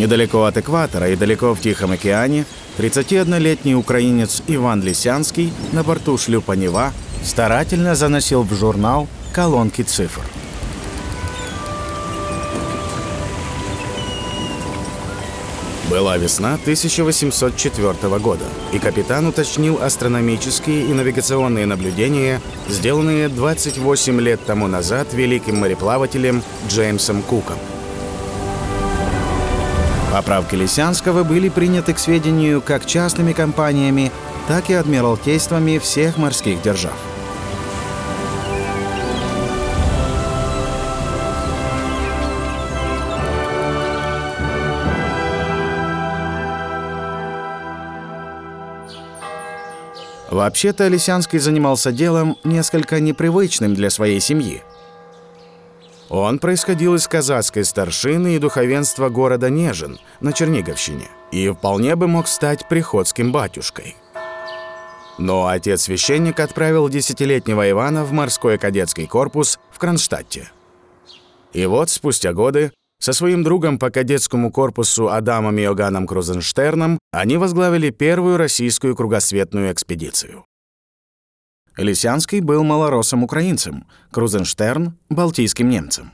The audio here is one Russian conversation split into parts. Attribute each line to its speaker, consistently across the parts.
Speaker 1: Недалеко от экватора и далеко в Тихом океане 31-летний украинец Иван Лисянский на борту шлюпа «Нева» старательно заносил в журнал колонки цифр. Была весна 1804 года, и капитан уточнил астрономические и навигационные наблюдения, сделанные 28 лет тому назад великим мореплавателем Джеймсом Куком. Поправки Лисянского были приняты к сведению как частными компаниями, так и адмиралтействами всех морских держав. Вообще-то Лисянский занимался делом несколько непривычным для своей семьи. Он происходил из казацкой старшины и духовенства города Нежин на Черниговщине и вполне бы мог стать приходским батюшкой. Но отец-священник отправил десятилетнего Ивана в морской кадетский корпус в Кронштадте. И вот спустя годы со своим другом по кадетскому корпусу Адамом Иоганном Крузенштерном они возглавили первую российскую кругосветную экспедицию. Лисянский был малоросом украинцем, Крузенштерн — балтийским немцем.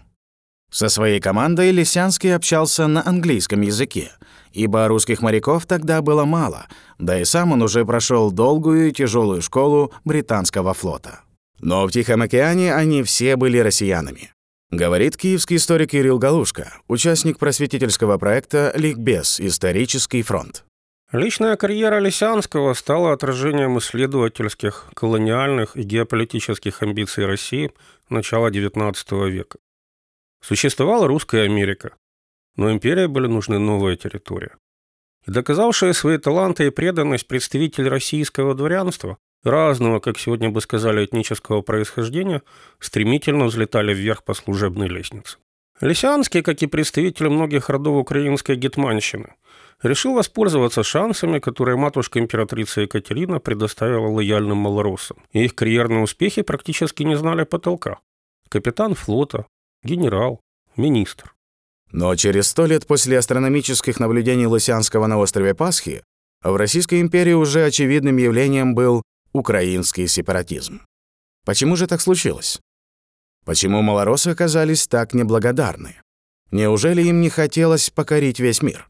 Speaker 1: Со своей командой Лисянский общался на английском языке, ибо русских моряков тогда было мало, да и сам он уже прошел долгую и тяжелую школу британского флота. Но в Тихом океане они все были россиянами. Говорит киевский историк Кирилл Галушка, участник просветительского проекта «Ликбез. Исторический фронт».
Speaker 2: Личная карьера Лисянского стала отражением исследовательских, колониальных и геополитических амбиций России начала XIX века. Существовала русская Америка, но империи были нужны новые территории. И доказавшие свои таланты и преданность представитель российского дворянства разного, как сегодня бы сказали, этнического происхождения, стремительно взлетали вверх по служебной лестнице. Лисянский, как и представители многих родов украинской гетманщины, решил воспользоваться шансами, которые матушка императрица Екатерина предоставила лояльным малороссам. И их карьерные успехи практически не знали потолка. Капитан флота, генерал, министр.
Speaker 1: Но через сто лет после астрономических наблюдений Лысянского на острове Пасхи в Российской империи уже очевидным явлением был украинский сепаратизм. Почему же так случилось? Почему малоросы оказались так неблагодарны? Неужели им не хотелось покорить весь мир?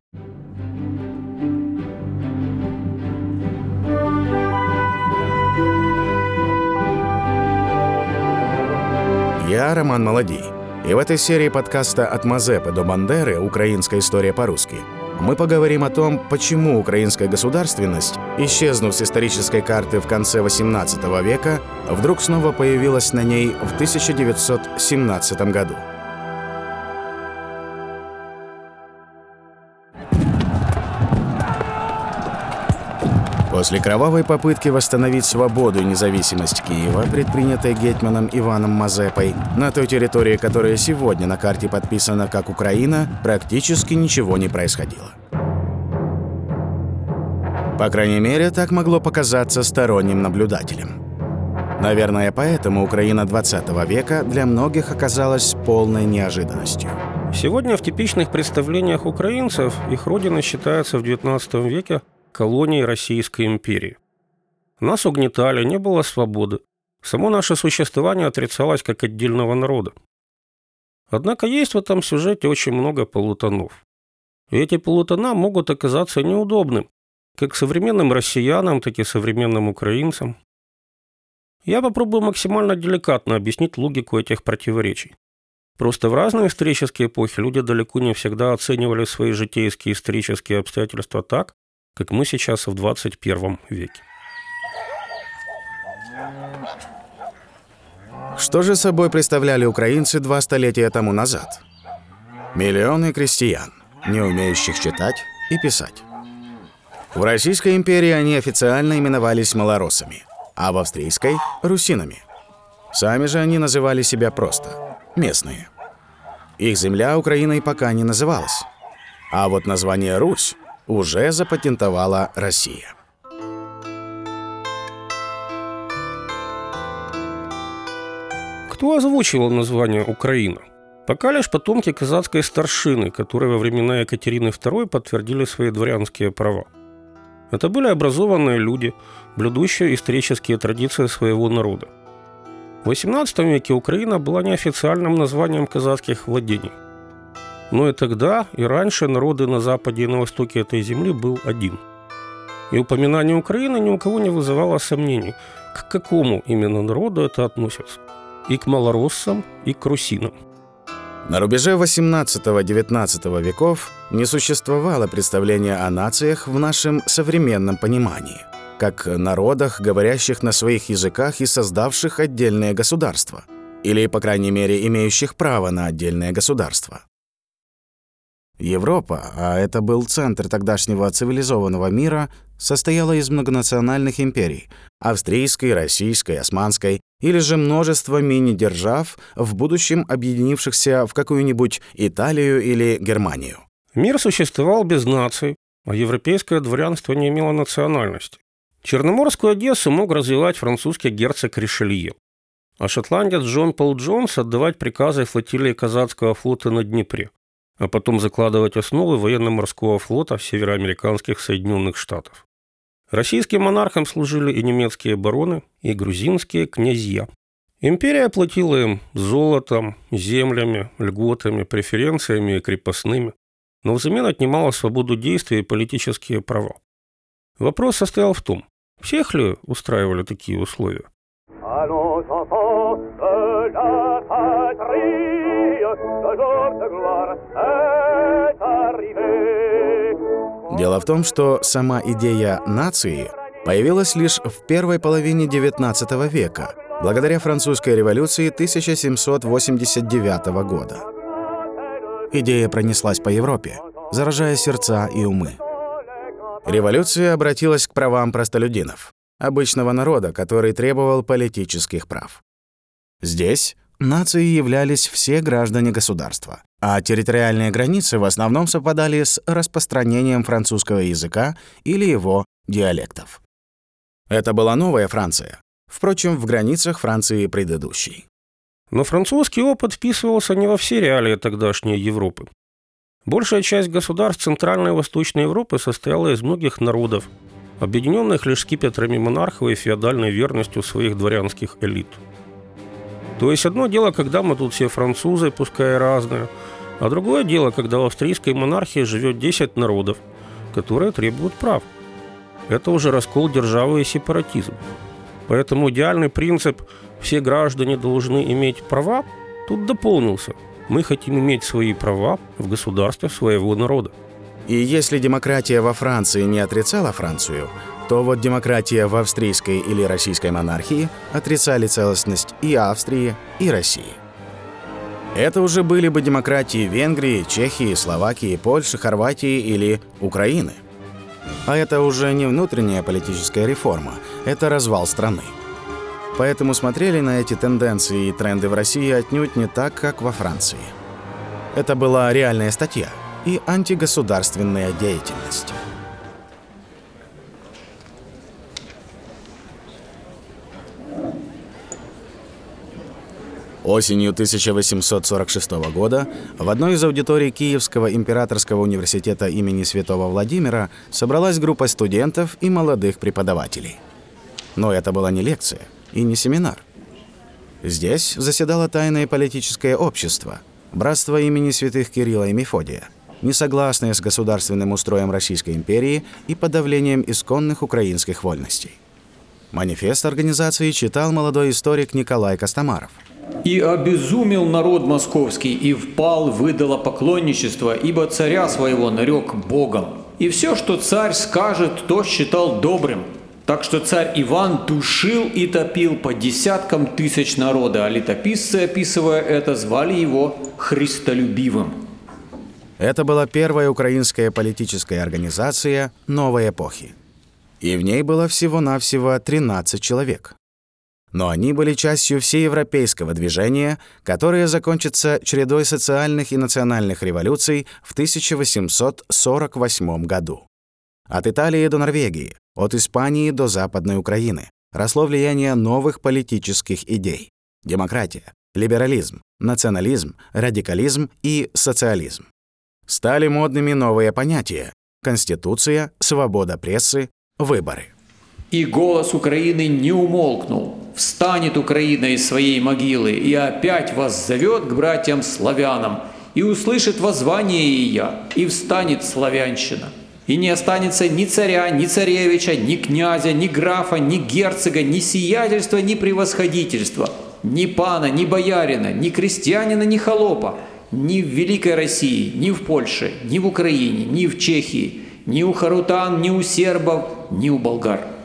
Speaker 1: Я Роман Молодий. И в этой серии подкаста «От Мазепы до Бандеры. Украинская история по-русски» мы поговорим о том, почему украинская государственность, исчезнув с исторической карты в конце XVIII века, вдруг снова появилась на ней в 1917 году. После кровавой попытки восстановить свободу и независимость Киева, предпринятой гетманом Иваном Мазепой, на той территории, которая сегодня на карте подписана как Украина, практически ничего не происходило. По крайней мере, так могло показаться сторонним наблюдателям. Наверное, поэтому Украина 20 века для многих оказалась полной неожиданностью.
Speaker 2: Сегодня в типичных представлениях украинцев их родина считается в XIX веке колонией Российской империи. Нас угнетали, не было свободы. Само наше существование отрицалось как отдельного народа. Однако есть в этом сюжете очень много полутонов. И эти полутона могут оказаться неудобным, как современным россиянам, так и современным украинцам. Я попробую максимально деликатно объяснить логику этих противоречий. Просто в разные исторические эпохи люди далеко не всегда оценивали свои житейские исторические обстоятельства так, как мы сейчас в 21 веке.
Speaker 1: Что же собой представляли украинцы два столетия тому назад? Миллионы крестьян, не умеющих читать и писать. В Российской империи они официально именовались малоросами, а в Австрийской – русинами. Сами же они называли себя просто – местные. Их земля Украиной пока не называлась. А вот название «Русь» уже запатентовала Россия.
Speaker 2: Кто озвучивал название Украина? Пока лишь потомки казацкой старшины, которые во времена Екатерины II подтвердили свои дворянские права. Это были образованные люди, блюдущие исторические традиции своего народа. В XVIII веке Украина была неофициальным названием казацких владений. Но и тогда, и раньше народы на западе и на востоке этой земли был один. И упоминание Украины ни у кого не вызывало сомнений, к какому именно народу это относится. И к малороссам, и к русинам.
Speaker 1: На рубеже 18-19 веков не существовало представления о нациях в нашем современном понимании, как народах, говорящих на своих языках и создавших отдельное государство, или, по крайней мере, имеющих право на отдельное государство. Европа, а это был центр тогдашнего цивилизованного мира, состояла из многонациональных империй – австрийской, российской, османской, или же множество мини-держав, в будущем объединившихся в какую-нибудь Италию или Германию.
Speaker 2: Мир существовал без наций, а европейское дворянство не имело национальности. Черноморскую Одессу мог развивать французский герцог Ришелье, а шотландец Джон Пол Джонс отдавать приказы флотилии казацкого флота на Днепре а потом закладывать основы военно-морского флота североамериканских Соединенных Штатов. Российским монархам служили и немецкие бароны, и грузинские князья. Империя платила им золотом, землями, льготами, преференциями и крепостными, но взамен отнимала свободу действий и политические права. Вопрос состоял в том, всех ли устраивали такие условия?
Speaker 1: Дело в том, что сама идея нации появилась лишь в первой половине XIX века, благодаря французской революции 1789 года. Идея пронеслась по Европе, заражая сердца и умы. Революция обратилась к правам простолюдинов, обычного народа, который требовал политических прав. Здесь Нацией являлись все граждане государства, а территориальные границы в основном совпадали с распространением французского языка или его диалектов. Это была новая Франция, впрочем, в границах Франции предыдущей.
Speaker 2: Но французский опыт вписывался не во все реалии тогдашней Европы. Большая часть государств Центральной и Восточной Европы состояла из многих народов, объединенных лишь скипетрами монархов и феодальной верностью своих дворянских элит – то есть одно дело, когда мы тут все французы, пускай разные, а другое дело, когда в австрийской монархии живет 10 народов, которые требуют прав. Это уже раскол державы и сепаратизм. Поэтому идеальный принцип «все граждане должны иметь права» тут дополнился. Мы хотим иметь свои права в государстве своего народа.
Speaker 1: И если демократия во Франции не отрицала Францию, то вот демократия в австрийской или российской монархии отрицали целостность и Австрии, и России. Это уже были бы демократии Венгрии, Чехии, Словакии, Польши, Хорватии или Украины. А это уже не внутренняя политическая реформа, это развал страны. Поэтому смотрели на эти тенденции и тренды в России отнюдь не так, как во Франции. Это была реальная статья и антигосударственная деятельность. Осенью 1846 года в одной из аудиторий Киевского императорского университета имени Святого Владимира собралась группа студентов и молодых преподавателей. Но это была не лекция и не семинар. Здесь заседало тайное политическое общество, братство имени святых Кирилла и Мефодия, несогласное с государственным устроем Российской империи и подавлением исконных украинских вольностей. Манифест организации читал молодой историк Николай Костомаров –
Speaker 3: «И обезумел народ московский, и впал в идолопоклонничество, ибо царя своего нарек Богом. И все, что царь скажет, то считал добрым. Так что царь Иван душил и топил по десяткам тысяч народа, а летописцы, описывая это, звали его Христолюбивым».
Speaker 1: Это была первая украинская политическая организация новой эпохи. И в ней было всего-навсего 13 человек но они были частью всеевропейского движения, которое закончится чередой социальных и национальных революций в 1848 году. От Италии до Норвегии, от Испании до Западной Украины росло влияние новых политических идей. Демократия, либерализм, национализм, радикализм и социализм. Стали модными новые понятия – конституция, свобода прессы, выборы.
Speaker 3: И голос Украины не умолкнул. Встанет Украина из своей могилы и опять вас зовет к братьям-славянам, и услышит воззвание Ия, и встанет славянщина. И не останется ни царя, ни царевича, ни князя, ни графа, ни герцога, ни сиятельства, ни превосходительства, ни пана, ни боярина, ни крестьянина, ни холопа, ни в Великой России, ни в Польше, ни в Украине, ни в Чехии, ни у харутан, ни у сербов, ни у болгар.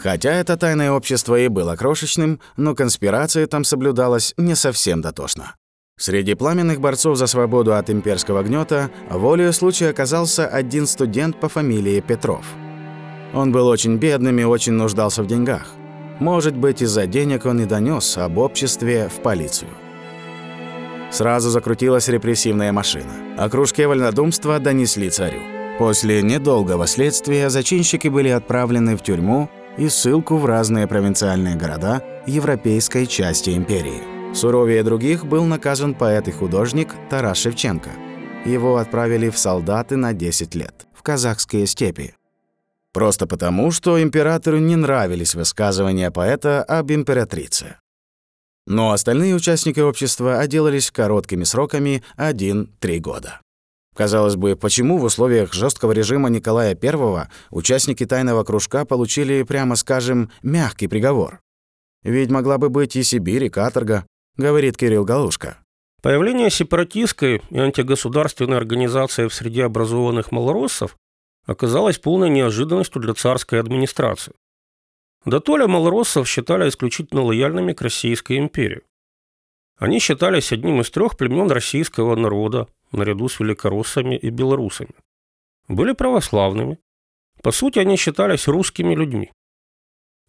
Speaker 1: Хотя это тайное общество и было крошечным, но конспирация там соблюдалась не совсем дотошно. Среди пламенных борцов за свободу от имперского гнета волею случая оказался один студент по фамилии Петров. Он был очень бедным и очень нуждался в деньгах. Может быть, из-за денег он и донес об обществе в полицию. Сразу закрутилась репрессивная машина. О кружке вольнодумства донесли царю. После недолгого следствия зачинщики были отправлены в тюрьму и ссылку в разные провинциальные города европейской части империи. Суровее других был наказан поэт и художник Тарас Шевченко. Его отправили в солдаты на 10 лет, в казахские степи. Просто потому, что императору не нравились высказывания поэта об императрице. Но остальные участники общества отделались короткими сроками 1-3 года. Казалось бы, почему в условиях жесткого режима Николая I участники тайного кружка получили, прямо скажем, мягкий приговор? Ведь могла бы быть и Сибирь, и каторга, говорит Кирилл Галушка.
Speaker 2: Появление сепаратистской и антигосударственной организации в среде образованных малороссов оказалось полной неожиданностью для царской администрации. До толя малороссов считали исключительно лояльными к Российской империи. Они считались одним из трех племен российского народа, наряду с великороссами и белорусами. Были православными. По сути, они считались русскими людьми.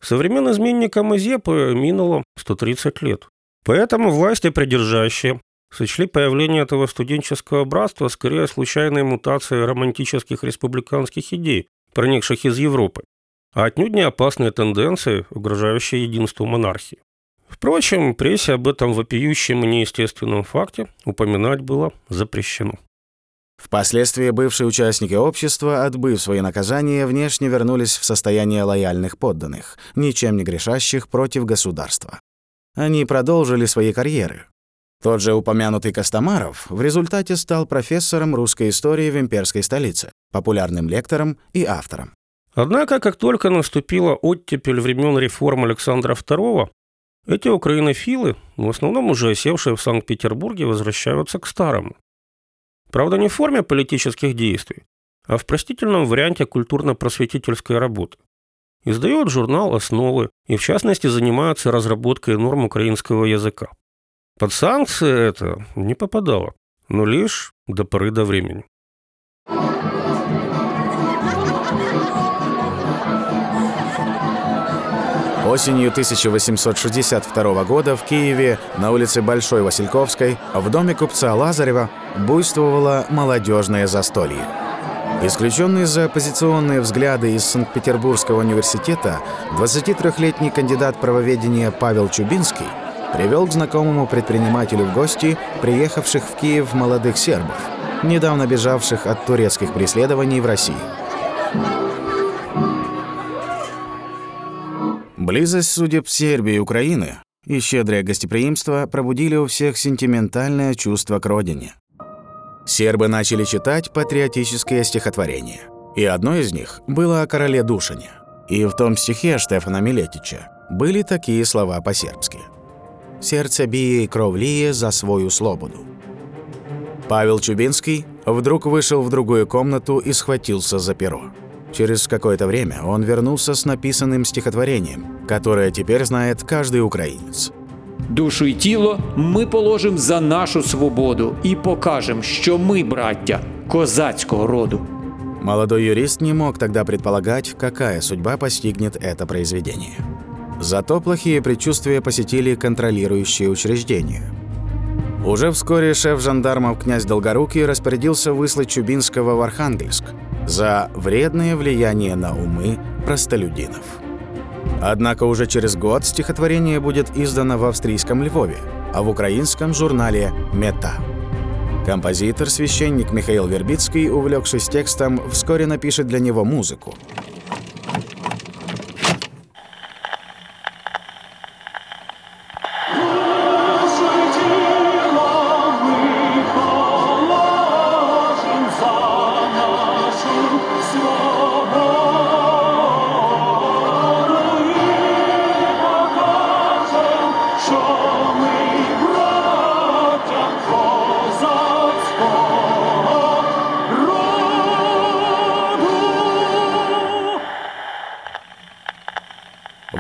Speaker 2: Современным изменникам Мазепы минуло 130 лет. Поэтому власти придержащие сочли появление этого студенческого братства скорее случайной мутацией романтических республиканских идей, проникших из Европы, а отнюдь не опасные тенденции, угрожающие единству монархии. Впрочем, прессе об этом вопиющем и неестественном факте упоминать было запрещено.
Speaker 1: Впоследствии бывшие участники общества, отбыв свои наказания, внешне вернулись в состояние лояльных подданных, ничем не грешащих против государства они продолжили свои карьеры. Тот же упомянутый Костомаров в результате стал профессором русской истории в имперской столице, популярным лектором и автором.
Speaker 2: Однако, как только наступила оттепель времен реформ Александра II, эти украинофилы, в основном уже осевшие в Санкт-Петербурге, возвращаются к старому. Правда, не в форме политических действий, а в простительном варианте культурно-просветительской работы издает журнал «Основы» и, в частности, занимается разработкой норм украинского языка. Под санкции это не попадало, но лишь до поры до времени.
Speaker 1: Осенью 1862 года в Киеве на улице Большой Васильковской в доме купца Лазарева буйствовало молодежное застолье. Исключенный за оппозиционные взгляды из Санкт-Петербургского университета, 23-летний кандидат правоведения Павел Чубинский привел к знакомому предпринимателю в гости приехавших в Киев молодых сербов, недавно бежавших от турецких преследований в России. Близость судеб Сербии и Украины и щедрое гостеприимство пробудили у всех сентиментальное чувство к родине сербы начали читать патриотические стихотворения. И одно из них было о короле Душине. И в том стихе Штефана Милетича были такие слова по-сербски. «Сердце бие и кровлие за свою слободу». Павел Чубинский вдруг вышел в другую комнату и схватился за перо. Через какое-то время он вернулся с написанным стихотворением, которое теперь знает каждый украинец.
Speaker 3: Душу і тіло ми положимо за нашу свободу і покажемо, що ми браття козацького роду.
Speaker 1: Молодой юрист не мог тогда предполагать, какая судьба постигнет это произведение. Зато плохие предчувствия посетили контролирующие учреждения. Уже вскоре шеф жандармов князь Долгорукий распорядился выслать Чубинского в Архангельск за вредное влияние на умы простолюдинов. Однако уже через год стихотворение будет издано в австрийском Львове, а в украинском журнале «Мета». Композитор-священник Михаил Вербицкий, увлекшись текстом, вскоре напишет для него музыку.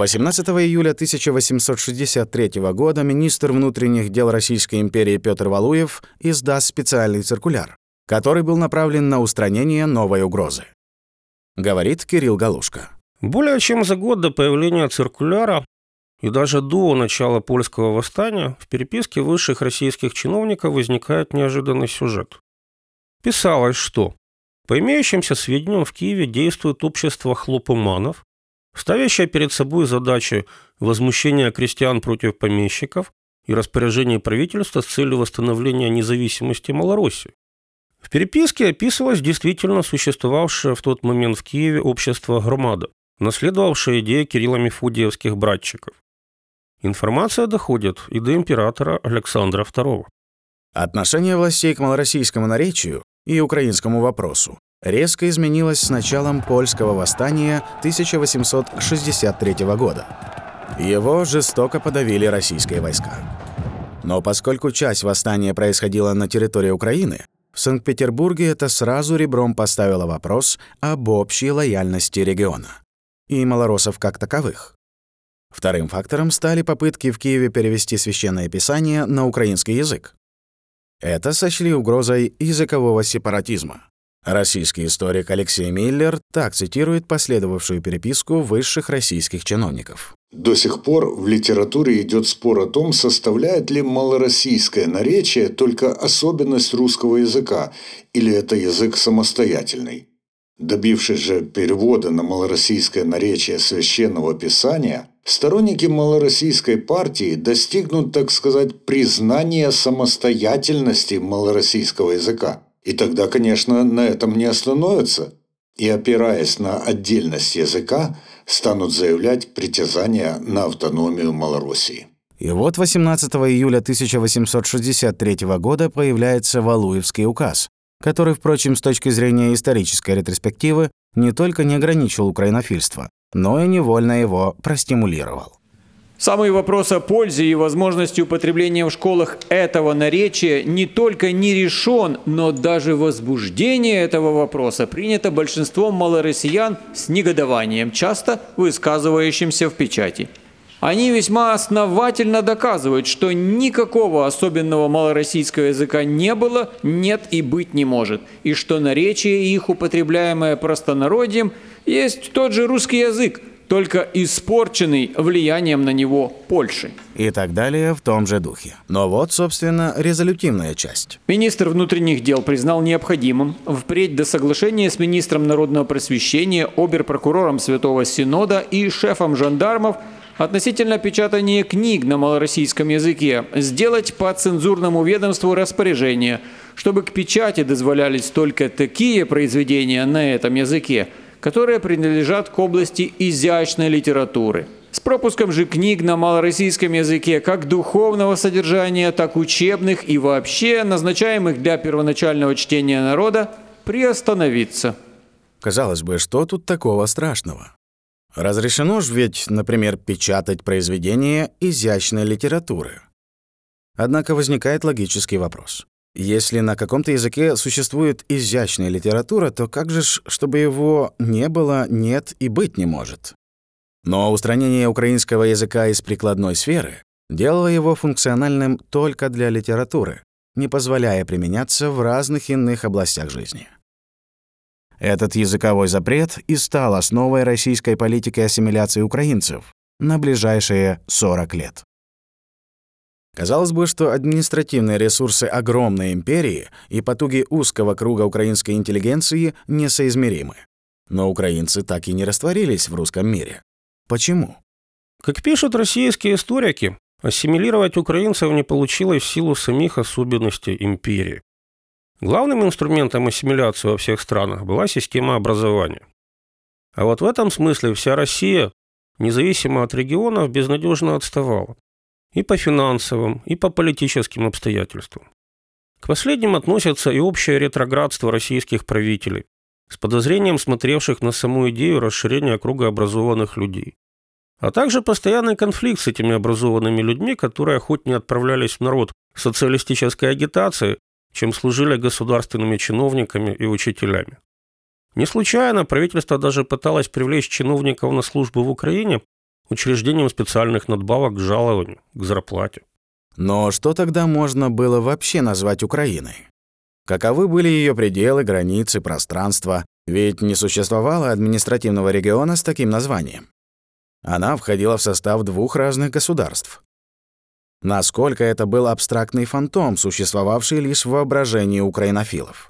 Speaker 1: 18 июля 1863 года министр внутренних дел Российской империи Петр Валуев издаст специальный циркуляр, который был направлен на устранение новой угрозы. Говорит Кирилл Галушка.
Speaker 2: Более чем за год до появления циркуляра и даже до начала польского восстания в переписке высших российских чиновников возникает неожиданный сюжет. Писалось, что по имеющимся сведениям в Киеве действует общество хлопоманов, ставящее перед собой задачи возмущения крестьян против помещиков и распоряжения правительства с целью восстановления независимости Малороссии. В переписке описывалось действительно существовавшее в тот момент в Киеве общество «Громада», наследовавшее идею Кирилла Мефодиевских братчиков. Информация доходит и до императора Александра II.
Speaker 1: Отношение властей к малороссийскому наречию и украинскому вопросу резко изменилось с началом польского восстания 1863 года. Его жестоко подавили российские войска. Но поскольку часть восстания происходила на территории Украины, в Санкт-Петербурге это сразу ребром поставило вопрос об общей лояльности региона и малоросов как таковых. Вторым фактором стали попытки в Киеве перевести священное писание на украинский язык. Это сочли угрозой языкового сепаратизма. Российский историк Алексей Миллер так цитирует последовавшую переписку высших российских чиновников.
Speaker 4: До сих пор в литературе идет спор о том, составляет ли малороссийское наречие только особенность русского языка, или это язык самостоятельный. Добившись же перевода на малороссийское наречие священного писания, сторонники малороссийской партии достигнут, так сказать, признания самостоятельности малороссийского языка. И тогда, конечно, на этом не остановятся. И, опираясь на отдельность языка, станут заявлять притязания на автономию Малороссии.
Speaker 1: И вот 18 июля 1863 года появляется Валуевский указ, который, впрочем, с точки зрения исторической ретроспективы, не только не ограничил украинофильство, но и невольно его простимулировал.
Speaker 3: Самый вопрос о пользе и возможности употребления в школах этого наречия не только не решен, но даже возбуждение этого вопроса принято большинством малороссиян с негодованием, часто высказывающимся в печати. Они весьма основательно доказывают, что никакого особенного малороссийского языка не было, нет и быть не может, и что наречие их, употребляемое простонародьем, есть тот же русский язык, только испорченный влиянием на него Польши.
Speaker 1: И так далее в том же духе. Но вот, собственно, резолютивная часть.
Speaker 3: Министр внутренних дел признал необходимым впредь до соглашения с министром народного просвещения, оберпрокурором Святого Синода и шефом жандармов относительно печатания книг на малороссийском языке сделать по цензурному ведомству распоряжение, чтобы к печати дозволялись только такие произведения на этом языке – которые принадлежат к области изящной литературы. С пропуском же книг на малороссийском языке как духовного содержания, так учебных и вообще назначаемых для первоначального чтения народа приостановиться.
Speaker 1: Казалось бы, что тут такого страшного? Разрешено же ведь, например, печатать произведения изящной литературы. Однако возникает логический вопрос. Если на каком-то языке существует изящная литература, то как же ж, чтобы его не было, нет и быть не может? Но устранение украинского языка из прикладной сферы делало его функциональным только для литературы, не позволяя применяться в разных иных областях жизни. Этот языковой запрет и стал основой российской политики ассимиляции украинцев на ближайшие 40 лет. Казалось бы, что административные ресурсы огромной империи и потуги узкого круга украинской интеллигенции несоизмеримы. Но украинцы так и не растворились в русском мире. Почему?
Speaker 2: Как пишут российские историки, ассимилировать украинцев не получилось в силу самих особенностей империи. Главным инструментом ассимиляции во всех странах была система образования. А вот в этом смысле вся Россия, независимо от регионов, безнадежно отставала. И по финансовым, и по политическим обстоятельствам. К последним относятся и общее ретроградство российских правителей, с подозрением смотревших на саму идею расширения круга образованных людей. А также постоянный конфликт с этими образованными людьми, которые охотнее отправлялись в народ социалистической агитации, чем служили государственными чиновниками и учителями. Не случайно правительство даже пыталось привлечь чиновников на службу в Украине учреждением специальных надбавок к жалованию, к зарплате.
Speaker 1: Но что тогда можно было вообще назвать Украиной? Каковы были ее пределы, границы, пространство? Ведь не существовало административного региона с таким названием. Она входила в состав двух разных государств. Насколько это был абстрактный фантом, существовавший лишь в воображении украинофилов?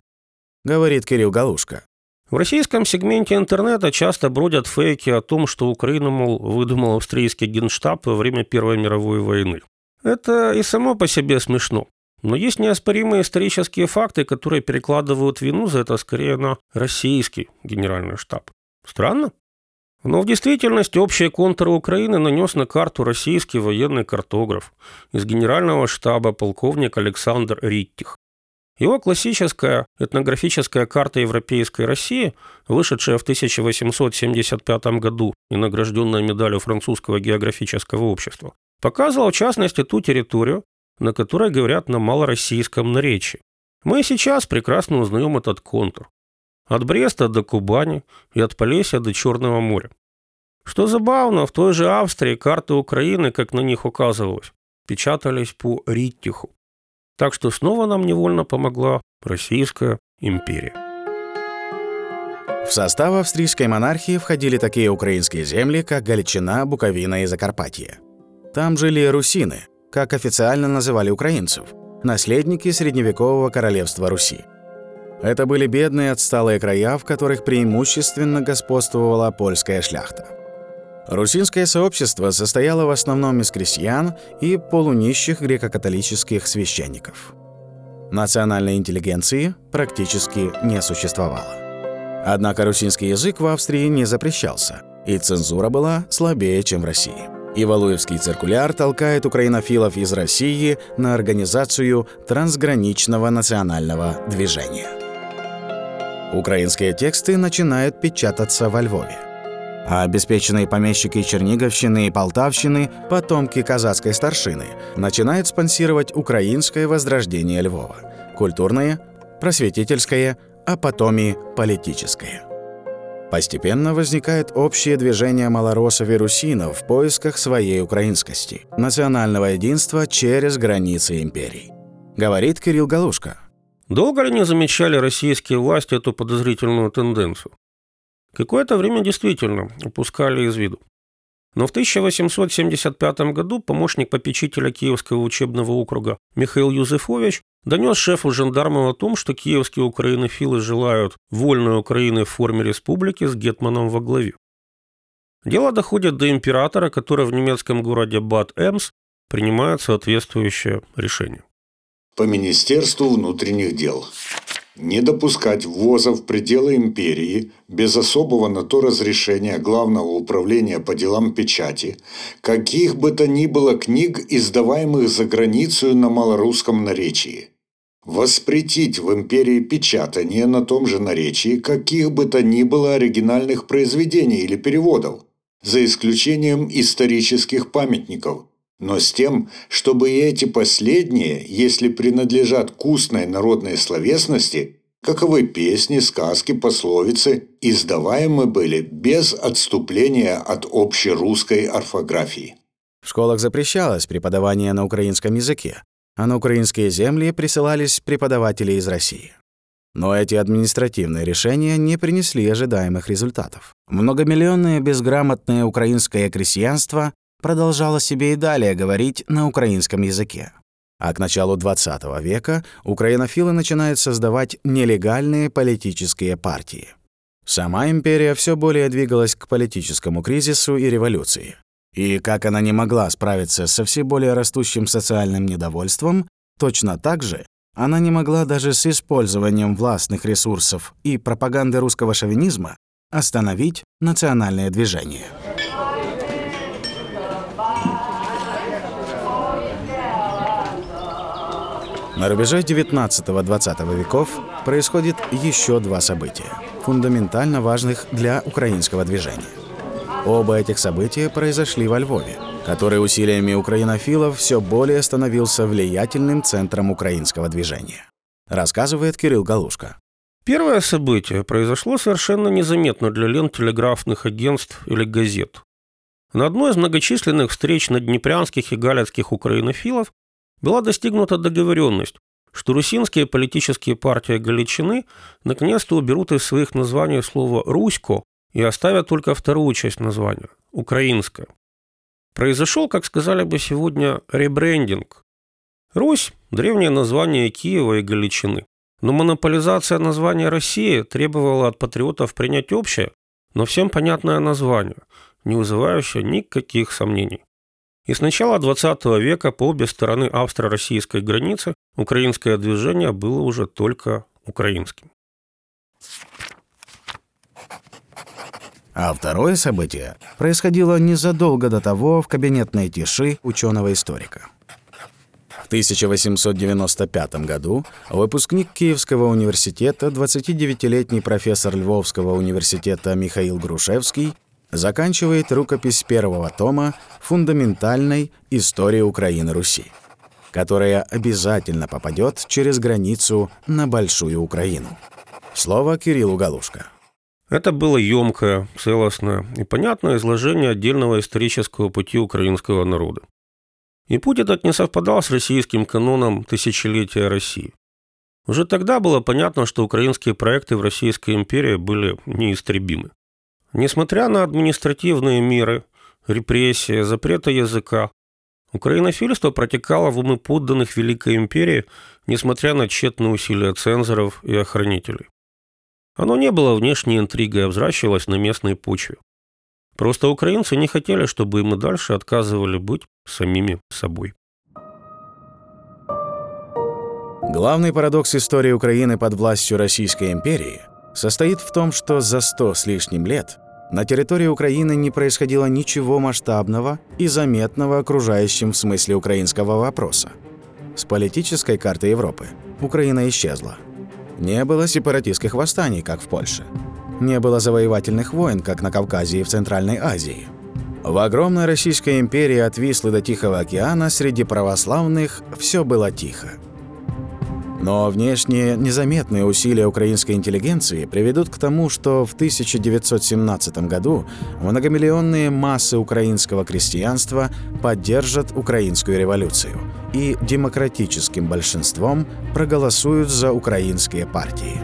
Speaker 1: Говорит Кирилл Галушка.
Speaker 2: В российском сегменте интернета часто бродят фейки о том, что Украину, мол, выдумал австрийский генштаб во время Первой мировой войны. Это и само по себе смешно. Но есть неоспоримые исторические факты, которые перекладывают вину за это скорее на российский генеральный штаб. Странно? Но в действительности общие контуры Украины нанес на карту российский военный картограф из генерального штаба полковник Александр Риттих. Его классическая этнографическая карта Европейской России, вышедшая в 1875 году и награжденная медалью французского географического общества, показывала в частности ту территорию, на которой говорят на малороссийском наречии. Мы сейчас прекрасно узнаем этот контур. От Бреста до Кубани и от Полесья до Черного моря. Что забавно, в той же Австрии карты Украины, как на них указывалось, печатались по Риттиху. Так что снова нам невольно помогла Российская империя.
Speaker 1: В состав австрийской монархии входили такие украинские земли, как Галичина, Буковина и Закарпатье. Там жили русины, как официально называли украинцев, наследники средневекового королевства Руси. Это были бедные отсталые края, в которых преимущественно господствовала польская шляхта. Русинское сообщество состояло в основном из крестьян и полунищих греко-католических священников. Национальной интеллигенции практически не существовало. Однако русинский язык в Австрии не запрещался, и цензура была слабее, чем в России. И Валуевский циркуляр толкает украинофилов из России на организацию трансграничного национального движения. Украинские тексты начинают печататься во Львове а обеспеченные помещики Черниговщины и Полтавщины, потомки казацкой старшины, начинают спонсировать украинское возрождение Львова. Культурное, просветительское, а потом и политическое. Постепенно возникает общее движение малоросов и русинов в поисках своей украинскости, национального единства через границы империй. Говорит Кирилл Галушка.
Speaker 2: Долго ли не замечали российские власти эту подозрительную тенденцию? Какое-то время действительно упускали из виду. Но в 1875 году помощник попечителя Киевского учебного округа Михаил Юзефович донес шефу жандармов о том, что киевские украинофилы желают вольной Украины в форме республики с Гетманом во главе. Дело доходит до императора, который в немецком городе Бад-Эмс принимает соответствующее решение.
Speaker 4: По Министерству внутренних дел не допускать ввоза в пределы империи без особого на то разрешения Главного управления по делам печати каких бы то ни было книг, издаваемых за границей на малорусском наречии. Воспретить в империи печатание на том же наречии каких бы то ни было оригинальных произведений или переводов, за исключением исторических памятников, но с тем, чтобы и эти последние, если принадлежат к устной народной словесности, каковы песни, сказки, пословицы, издаваемы были без отступления от общерусской орфографии.
Speaker 1: В школах запрещалось преподавание на украинском языке, а на украинские земли присылались преподаватели из России. Но эти административные решения не принесли ожидаемых результатов. Многомиллионное безграмотное украинское крестьянство продолжала себе и далее говорить на украинском языке. А к началу XX века украинофилы начинают создавать нелегальные политические партии. Сама империя все более двигалась к политическому кризису и революции. И как она не могла справиться со все более растущим социальным недовольством, точно так же она не могла даже с использованием властных ресурсов и пропаганды русского шовинизма остановить национальное движение. На рубеже 19-20 веков происходит еще два события, фундаментально важных для украинского движения. Оба этих события произошли во Львове, который усилиями украинофилов все более становился влиятельным центром украинского движения. Рассказывает Кирилл Галушка.
Speaker 2: Первое событие произошло совершенно незаметно для лент телеграфных агентств или газет. На одной из многочисленных встреч наднепрянских и галицких украинофилов была достигнута договоренность, что русинские политические партии Галичины наконец-то уберут из своих названий слово «русько» и оставят только вторую часть названия – «украинское». Произошел, как сказали бы сегодня, ребрендинг. Русь – древнее название Киева и Галичины. Но монополизация названия России требовала от патриотов принять общее, но всем понятное название, не вызывающее никаких сомнений. И с начала XX века по обе стороны австро-российской границы украинское движение было уже только украинским.
Speaker 1: А второе событие происходило незадолго до того в кабинетной тиши ученого-историка. В 1895 году выпускник Киевского университета, 29-летний профессор Львовского университета Михаил Грушевский заканчивает рукопись первого тома фундаментальной истории Украины-Руси, которая обязательно попадет через границу на Большую Украину. Слово Кириллу Галушка.
Speaker 2: Это было емкое, целостное и понятное изложение отдельного исторического пути украинского народа. И путь этот не совпадал с российским каноном тысячелетия России. Уже тогда было понятно, что украинские проекты в Российской империи были неистребимы. Несмотря на административные меры, репрессии, запрета языка, украинофильство протекало в умы подданных Великой империи, несмотря на тщетные усилия цензоров и охранителей. Оно не было внешней интригой, а взращивалось на местной почве. Просто украинцы не хотели, чтобы им и дальше отказывали быть самими собой.
Speaker 1: Главный парадокс истории Украины под властью Российской империи состоит в том, что за сто с лишним лет на территории Украины не происходило ничего масштабного и заметного окружающим в смысле украинского вопроса. С политической карты Европы Украина исчезла. Не было сепаратистских восстаний, как в Польше. Не было завоевательных войн, как на Кавказе и в Центральной Азии. В огромной Российской империи от Вислы до Тихого океана среди православных все было тихо. Но внешние незаметные усилия украинской интеллигенции приведут к тому, что в 1917 году многомиллионные массы украинского крестьянства поддержат украинскую революцию и демократическим большинством проголосуют за украинские партии.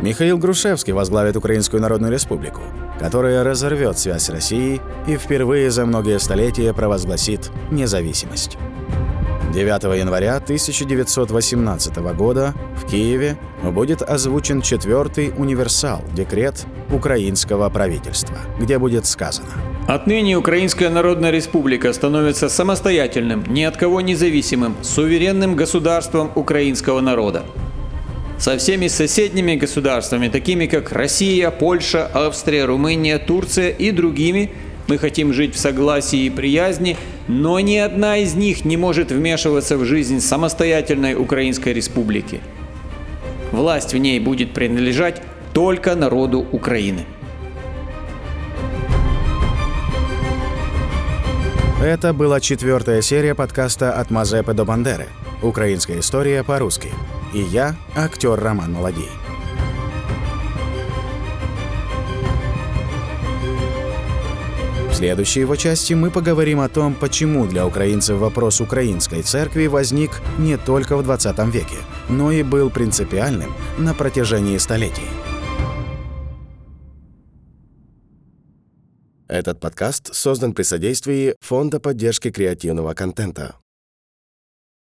Speaker 1: Михаил Грушевский возглавит Украинскую Народную Республику, которая разорвет связь с Россией и впервые за многие столетия провозгласит независимость. 9 января 1918 года в Киеве будет озвучен четвертый универсал, декрет украинского правительства, где будет сказано
Speaker 3: Отныне Украинская Народная Республика становится самостоятельным, ни от кого независимым, суверенным государством украинского народа. Со всеми соседними государствами, такими как Россия, Польша, Австрия, Румыния, Турция и другими – мы хотим жить в согласии и приязни, но ни одна из них не может вмешиваться в жизнь самостоятельной Украинской Республики. Власть в ней будет принадлежать только народу Украины.
Speaker 1: Это была четвертая серия подкаста «От Мазепы до Бандеры. Украинская история по-русски». И я, актер Роман Молодей. Следующей его части мы поговорим о том, почему для украинцев вопрос украинской церкви возник не только в 20 веке, но и был принципиальным на протяжении столетий. Этот подкаст создан при содействии Фонда поддержки креативного контента.